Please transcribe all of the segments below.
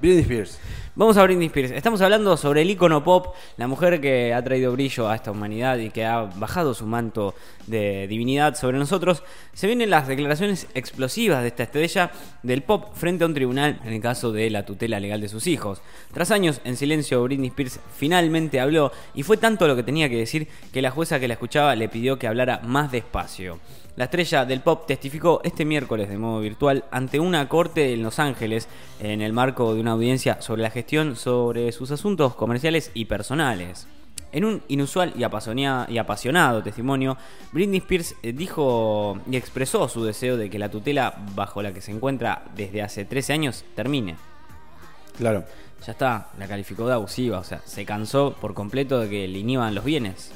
Britney Spears. Vamos a Britney Spears. Estamos hablando sobre el icono pop, la mujer que ha traído brillo a esta humanidad y que ha bajado su manto de divinidad sobre nosotros. Se vienen las declaraciones explosivas de esta estrella del pop frente a un tribunal en el caso de la tutela legal de sus hijos. Tras años en silencio, Britney Spears finalmente habló y fue tanto lo que tenía que decir que la jueza que la escuchaba le pidió que hablara más despacio. La estrella del pop testificó este miércoles de modo virtual ante una corte en Los Ángeles en el marco de una audiencia sobre la gestión sobre sus asuntos comerciales y personales. En un inusual y apasionado testimonio, Britney Spears eh, dijo y expresó su deseo de que la tutela bajo la que se encuentra desde hace 13 años termine. Claro. Ya está, la calificó de abusiva, o sea, se cansó por completo de que le inhiban los bienes.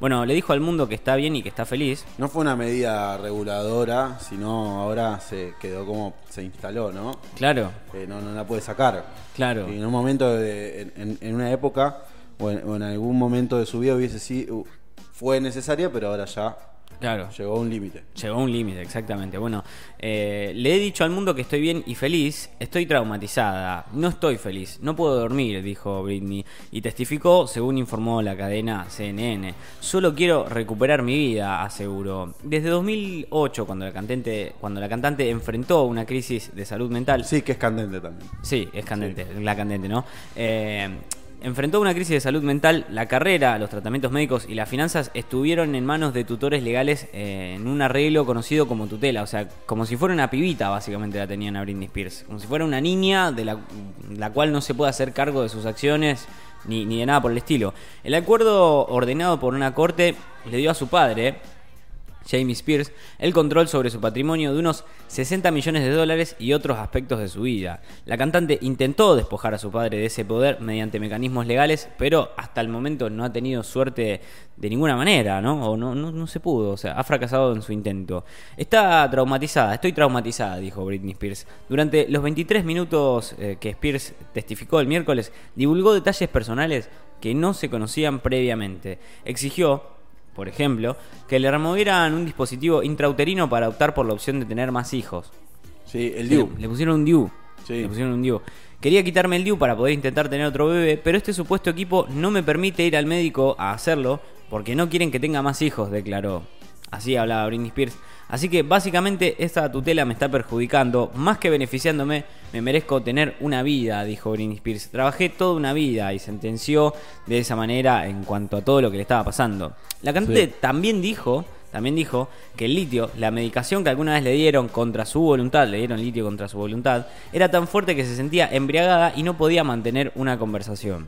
Bueno, le dijo al mundo que está bien y que está feliz. No fue una medida reguladora, sino ahora se quedó como se instaló, ¿no? Claro. Que no, no la puede sacar. Claro. Y en un momento, de, en, en, una época, o en, o en, algún momento de su vida hubiese sido, fue necesaria, pero ahora ya Claro. Llegó a un límite. Llegó a un límite, exactamente. Bueno, eh, le he dicho al mundo que estoy bien y feliz. Estoy traumatizada. No estoy feliz. No puedo dormir, dijo Britney. Y testificó, según informó la cadena CNN. Solo quiero recuperar mi vida, aseguró. Desde 2008, cuando la cantante, cuando la cantante enfrentó una crisis de salud mental. Sí, que es candente también. Sí, es candente, la candente, ¿no? Eh, enfrentó una crisis de salud mental, la carrera, los tratamientos médicos y las finanzas estuvieron en manos de tutores legales eh, en un arreglo conocido como tutela, o sea, como si fuera una pibita básicamente la tenían a Britney Spears, como si fuera una niña de la, la cual no se puede hacer cargo de sus acciones ni, ni de nada por el estilo. El acuerdo ordenado por una corte le dio a su padre, Jamie Spears, el control sobre su patrimonio de unos 60 millones de dólares y otros aspectos de su vida. La cantante intentó despojar a su padre de ese poder mediante mecanismos legales, pero hasta el momento no ha tenido suerte de ninguna manera, ¿no? O no, no, se pudo, o sea, ha fracasado en su intento. Está traumatizada, estoy traumatizada, dijo Britney Spears. Durante los 23 minutos eh, que Spears testificó el miércoles, divulgó detalles personales que no se conocían previamente. Exigió por ejemplo, que le removieran un dispositivo intrauterino para optar por la opción de tener más hijos. Sí, el DIU. Le, pusieron un DIU. Sí. Le pusieron un DIU. Quería quitarme el DIU para poder intentar tener otro bebé, pero este supuesto equipo no me permite ir al médico a hacerlo porque no quieren que tenga más hijos, declaró. Así hablaba Britney Spears. Así que básicamente esta tutela me está perjudicando, más que beneficiándome, me merezco tener una vida, dijo Britney Spears. Trabajé toda una vida y sentenció de esa manera en cuanto a todo lo que le estaba pasando. La cantante también dijo, también dijo que el litio, la medicación que alguna vez le dieron contra su voluntad, le dieron litio contra su voluntad, era tan fuerte que se sentía embriagada y no podía mantener una conversación.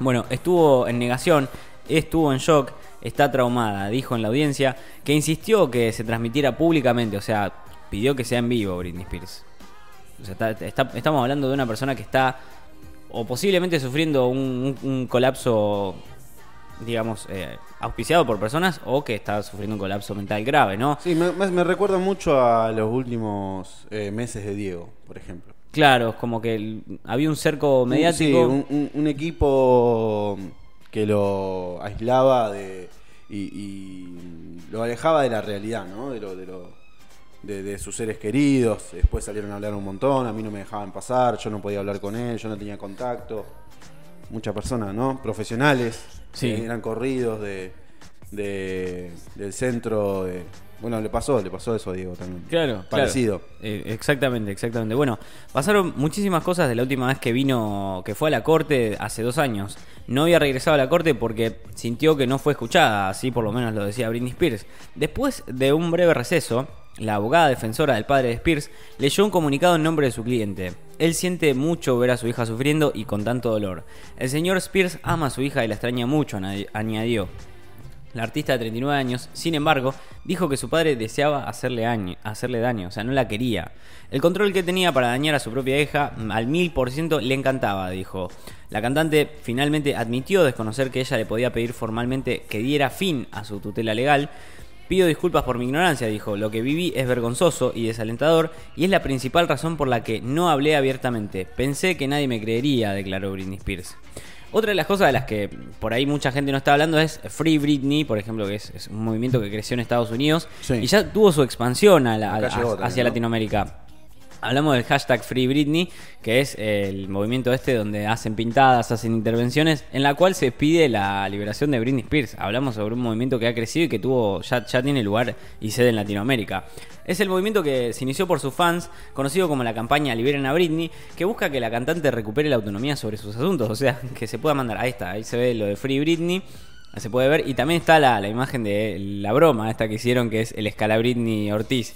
Bueno, estuvo en negación, estuvo en shock está traumada. Dijo en la audiencia que insistió que se transmitiera públicamente, o sea, pidió que sea en vivo Britney Spears. O sea, estamos hablando de una persona que está o posiblemente sufriendo un, colapso, digamos, eh, auspiciado por personas o que está sufriendo un colapso mental grave, ¿no? Sí, me, recuerda mucho a los últimos eh, meses de Diego, por ejemplo. Claro, como que había un cerco mediático. Sí, un equipo que lo aislaba de, y, lo alejaba de la realidad, ¿no? De, lo, de, lo, de, sus seres queridos. Después salieron a hablar un montón, a mí no me dejaban pasar, yo no podía hablar con él, yo no tenía contacto. Muchas personas, ¿no? Profesionales, sí. eran corridos de, del centro de, bueno, le pasó, le pasó eso a Diego también. Claro, parecido. Eh, exactamente, exactamente. Bueno, pasaron muchísimas cosas de la última vez que vino, que fue a la corte hace dos años. No había regresado a la corte porque sintió que no fue escuchada, así por lo menos lo decía Britney Spears. Después de un breve receso, la abogada defensora del padre de Spears leyó un comunicado en nombre de su cliente. Él siente mucho ver a su hija sufriendo y con tanto dolor. El señor Spears ama a su hija y la extraña mucho, añadió. La artista de 39 años, sin embargo, dijo que su padre deseaba hacerle, hacerle daño, o sea, no la quería. El control que tenía para dañar a su propia hija al mil por ciento le encantaba, dijo. La cantante finalmente admitió desconocer que ella le podía pedir formalmente que diera fin a su tutela legal. Pido disculpas por mi ignorancia, dijo. Lo que viví es vergonzoso y desalentador y es la principal razón por la que no hablé abiertamente. Pensé que nadie me creería, declaró Britney Spears. Otra de las cosas de las que por ahí mucha gente no está hablando es Free Britney, por ejemplo, que es, un movimiento que creció en Estados Unidos y ya tuvo su expansión hacia Latinoamérica. Hablamos del hashtag Free Britney, que es el movimiento este donde hacen pintadas, hacen intervenciones, en la cual se pide la liberación de Britney Spears. Hablamos sobre un movimiento que ha crecido y que tuvo ya, ya tiene lugar y sede en Latinoamérica. Es el movimiento que se inició por sus fans, conocido como la campaña Liberen a Britney, que busca que la cantante recupere la autonomía sobre sus asuntos, o sea, que se pueda mandar. Ahí está, ahí se ve lo de Free Britney. Se puede ver. Y también está la, la imagen de la broma, esta que hicieron, que es el escala Britney Ortiz.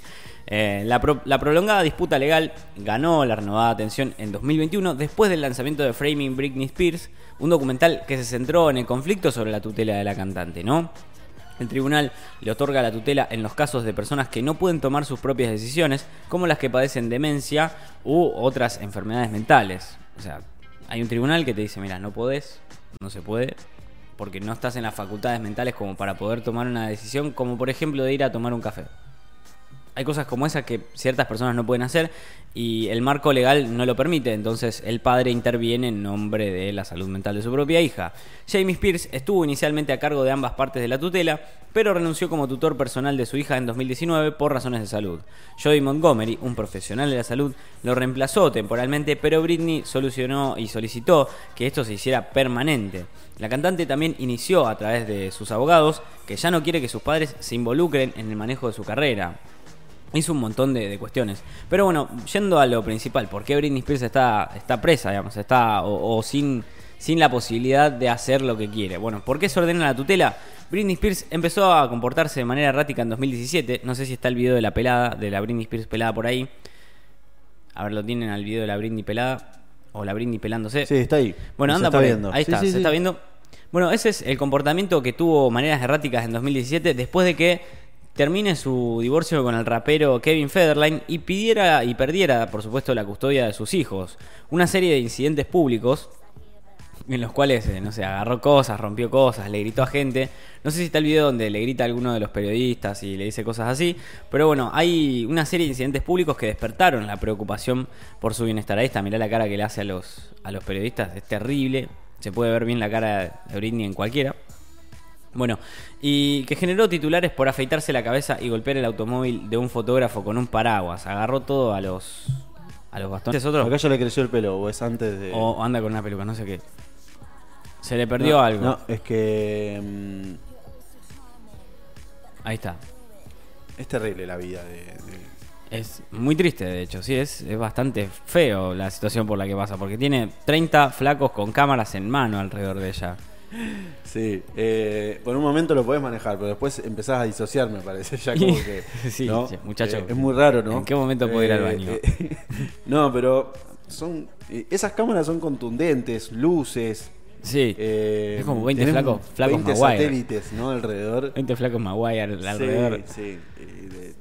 Eh, la, la prolongada disputa legal ganó la renovada atención en 2021 después del lanzamiento de Framing Britney Spears, un documental que se centró en el conflicto sobre la tutela de la cantante, ¿no? El tribunal le otorga la tutela en los casos de personas que no pueden tomar sus propias decisiones, como las que padecen demencia u otras enfermedades mentales. O sea, hay un tribunal que te dice, mira, no podés, no se puede, porque no estás en las facultades mentales como para poder tomar una decisión, como por ejemplo de ir a tomar un café. Hay cosas como esas que ciertas personas no pueden hacer y el marco legal no lo permite, entonces el padre interviene en nombre de la salud mental de su propia hija. Jamie Spears estuvo inicialmente a cargo de ambas partes de la tutela, pero renunció como tutor personal de su hija en 2019 por razones de salud. Jodie Montgomery, un profesional de la salud, lo reemplazó temporalmente, pero Britney solucionó y solicitó que esto se hiciera permanente. La cantante también inició a través de sus abogados que ya no quiere que sus padres se involucren en el manejo de su carrera. Hizo un montón de, de cuestiones. Pero bueno, yendo a lo principal, ¿por qué Britney Spears está, está presa, digamos? Está, o, o sin, sin la posibilidad de hacer lo que quiere. Bueno, ¿por qué se ordena la tutela? Britney Spears empezó a comportarse de manera errática en 2017. No sé si está el video de la pelada, de la Britney Spears pelada por ahí. A ver, lo tienen al video de la Britney pelada. O la Britney pelándose. Sí, está ahí. Bueno, Se anda está por ahí. viendo. Ahí Sí, está, sí, se sí. está viendo. Bueno, ese es el comportamiento que tuvo maneras erráticas en 2017 después de que termine su divorcio con el rapero Kevin Federline y pidiera y perdiera, por supuesto, la custodia de sus hijos. Una serie de incidentes públicos en los cuales, eh, no sé, agarró cosas, rompió cosas, le gritó a gente. No sé si está el video donde le grita a alguno de los periodistas y le dice cosas así. Pero bueno, hay una serie de incidentes públicos que despertaron la preocupación por su bienestar. Ahí está, mirá la cara que le hace a los, a los periodistas. Es terrible. Se puede ver bien la cara de Britney en cualquiera. Bueno, y que generó titulares por afeitarse la cabeza y golpear el automóvil de un fotógrafo con un paraguas. Agarró todo a los, a los bastones. ¿Es otro? Acá ya le creció el pelo, o es antes de. O anda con una peluca, no sé qué. Se le perdió No, algo. No, es que. mm, Ahí está. es terrible la vida de. de- Es muy triste, de hecho, sí, es, es bastante feo la situación por la que pasa, porque tiene 30 flacos con cámaras en mano alrededor de ella. Sí, eh, por un momento lo podés manejar, pero después empezás a disociar, me parece. Ya como que. Sí, ¿no? sí, muchacho. Eh, es muy raro, ¿no? ¿En qué momento puedo ir al baño? eh, no, pero son. eh, esas cámaras son contundentes, luces. Sí, eh, Es como 20 tenés flacos- flacos 20 Maguire. satélites, ¿no? Alrededor. 20 flacos Maguire alrededor. Sí, sí. eh, de-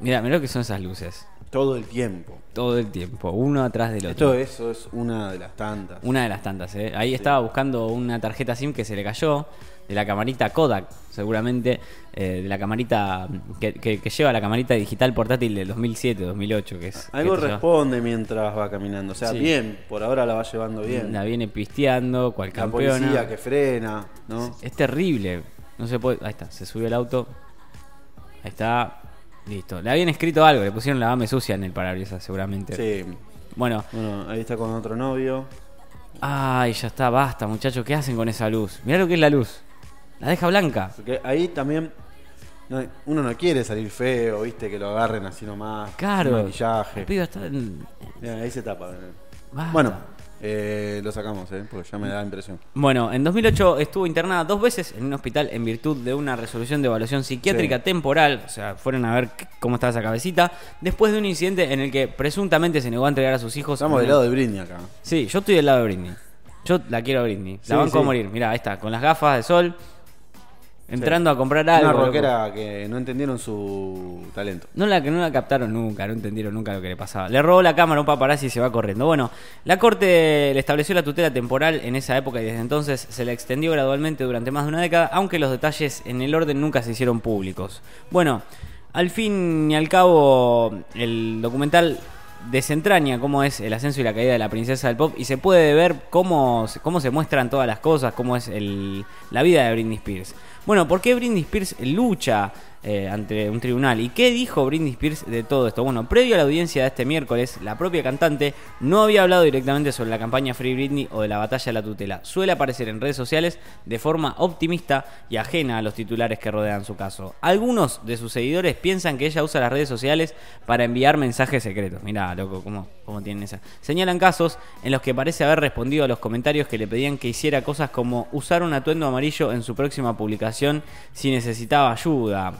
Mira, mira lo que son esas luces. Todo el tiempo. Todo el tiempo, uno atrás del Esto otro. eso es una de las tantas. Una de las tantas, ¿eh? Ahí estaba buscando una tarjeta SIM que se le cayó, de la camarita Kodak, seguramente, eh, de la camarita que, que- que lleva la camarita digital portátil del 2007, 2008, que es... Algo que te lleva- responde mientras va caminando. O sea, Sí. bien, por ahora la va llevando bien. La viene pisteando, cual La campeona. policía que frena, ¿no? Es terrible. No se puede. Ahí está, se subió el auto. Ahí está. Listo. Le habían escrito algo, le pusieron la dame sucia en el parabrisas, seguramente. Sí. Bueno, Bueno, ahí está con otro novio. ay, ya está, basta, muchachos. ¿Qué hacen con esa luz? Mirá lo que es la luz. La deja blanca. Porque ahí también no- uno no quiere salir feo, viste, que lo agarren así nomás. Claro. sin Maquillaje. El pibe está en- Mirá, ahí se tapa. Basta. Bueno, eh, lo sacamos, ¿eh? Porque ya me da impresión. Bueno, en 2008 estuvo internada dos veces en un hospital en virtud de una resolución de evaluación psiquiátrica Sí. temporal. O sea, fueron a ver cómo estaba esa cabecita. Después de un incidente en el que presuntamente se negó a entregar a sus hijos. Estamos del lado de Britney acá. Sí, yo estoy del lado de Britney. Yo la quiero a Britney. Sí, La banco sí. a morir. Mirá, ahí está, con las gafas de sol. Entrando a comprar Una algo. loco. rockera que no entendieron su talento. No la que no la captaron nunca, no entendieron nunca lo que le pasaba. Le robó la cámara a un paparazzi y se va corriendo. Bueno, la corte le estableció la tutela temporal en esa época y desde entonces se la extendió gradualmente durante más de una década, aunque los detalles en el orden nunca se hicieron públicos. Bueno, al fin y al cabo, el documental desentraña cómo es el ascenso y la caída de la princesa del pop y se puede ver cómo, se- cómo se muestran todas las cosas, cómo es el, la vida de Britney Spears. Bueno, ¿por qué Britney Spears lucha eh, ante un tribunal. ¿Y qué dijo Britney Spears de todo esto? Bueno, previo a la audiencia de este miércoles, la propia cantante no había hablado directamente sobre la campaña Free Britney o de la batalla de la tutela. Suele aparecer en redes sociales de forma optimista y ajena a los titulares que rodean su caso. Algunos de sus seguidores piensan que ella usa las redes sociales para enviar mensajes secretos. Mirá, loco, cómo, cómo tienen esa. Señalan casos en los que parece haber respondido a los comentarios que le pedían que hiciera cosas como usar un atuendo amarillo en su próxima publicación si necesitaba ayuda.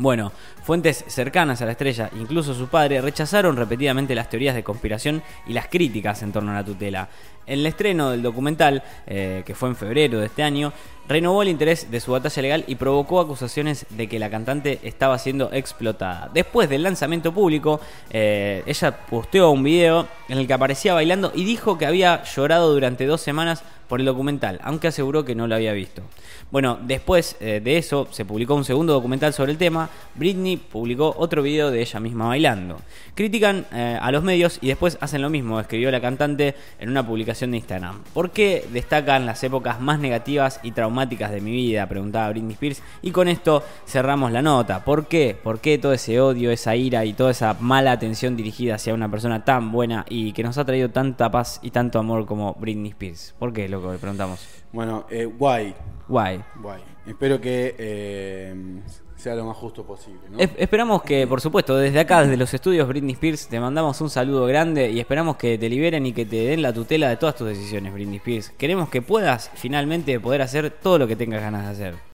Bueno, fuentes cercanas a la estrella, incluso su padre, rechazaron repetidamente las teorías de conspiración y las críticas en torno a la tutela. En el estreno del documental, eh, que fue en febrero de este año, renovó el interés de su batalla legal y provocó acusaciones de que la cantante estaba siendo explotada. Después del lanzamiento público, eh, ella posteó un video en el que aparecía bailando y dijo que había llorado durante dos semanas por el documental, aunque aseguró que no lo había visto. Bueno, después eh, de eso se publicó un segundo documental sobre el tema. Britney publicó otro video de ella misma bailando. Critican eh, a los medios y después hacen lo mismo, escribió la cantante en una publicación de Instagram. ¿Por qué destacan las épocas más negativas y traumáticas de mi vida? Preguntaba Britney Spears. Y con esto cerramos la nota. ¿Por qué? ¿Por qué todo ese odio, esa ira y toda esa mala atención dirigida hacia una persona tan buena y que nos ha traído tanta paz y tanto amor como Britney Spears? ¿Por qué, loco? Le preguntamos. Bueno, eh, guay. Guay. Guay. Espero que eh, sea lo más justo posible. ¿no? Es- esperamos que, por supuesto, desde acá, desde los estudios Britney Spears, te mandamos un saludo grande y esperamos que te liberen y que te den la tutela de todas tus decisiones, Britney Spears. Queremos que puedas finalmente poder hacer todo lo que tengas ganas de hacer.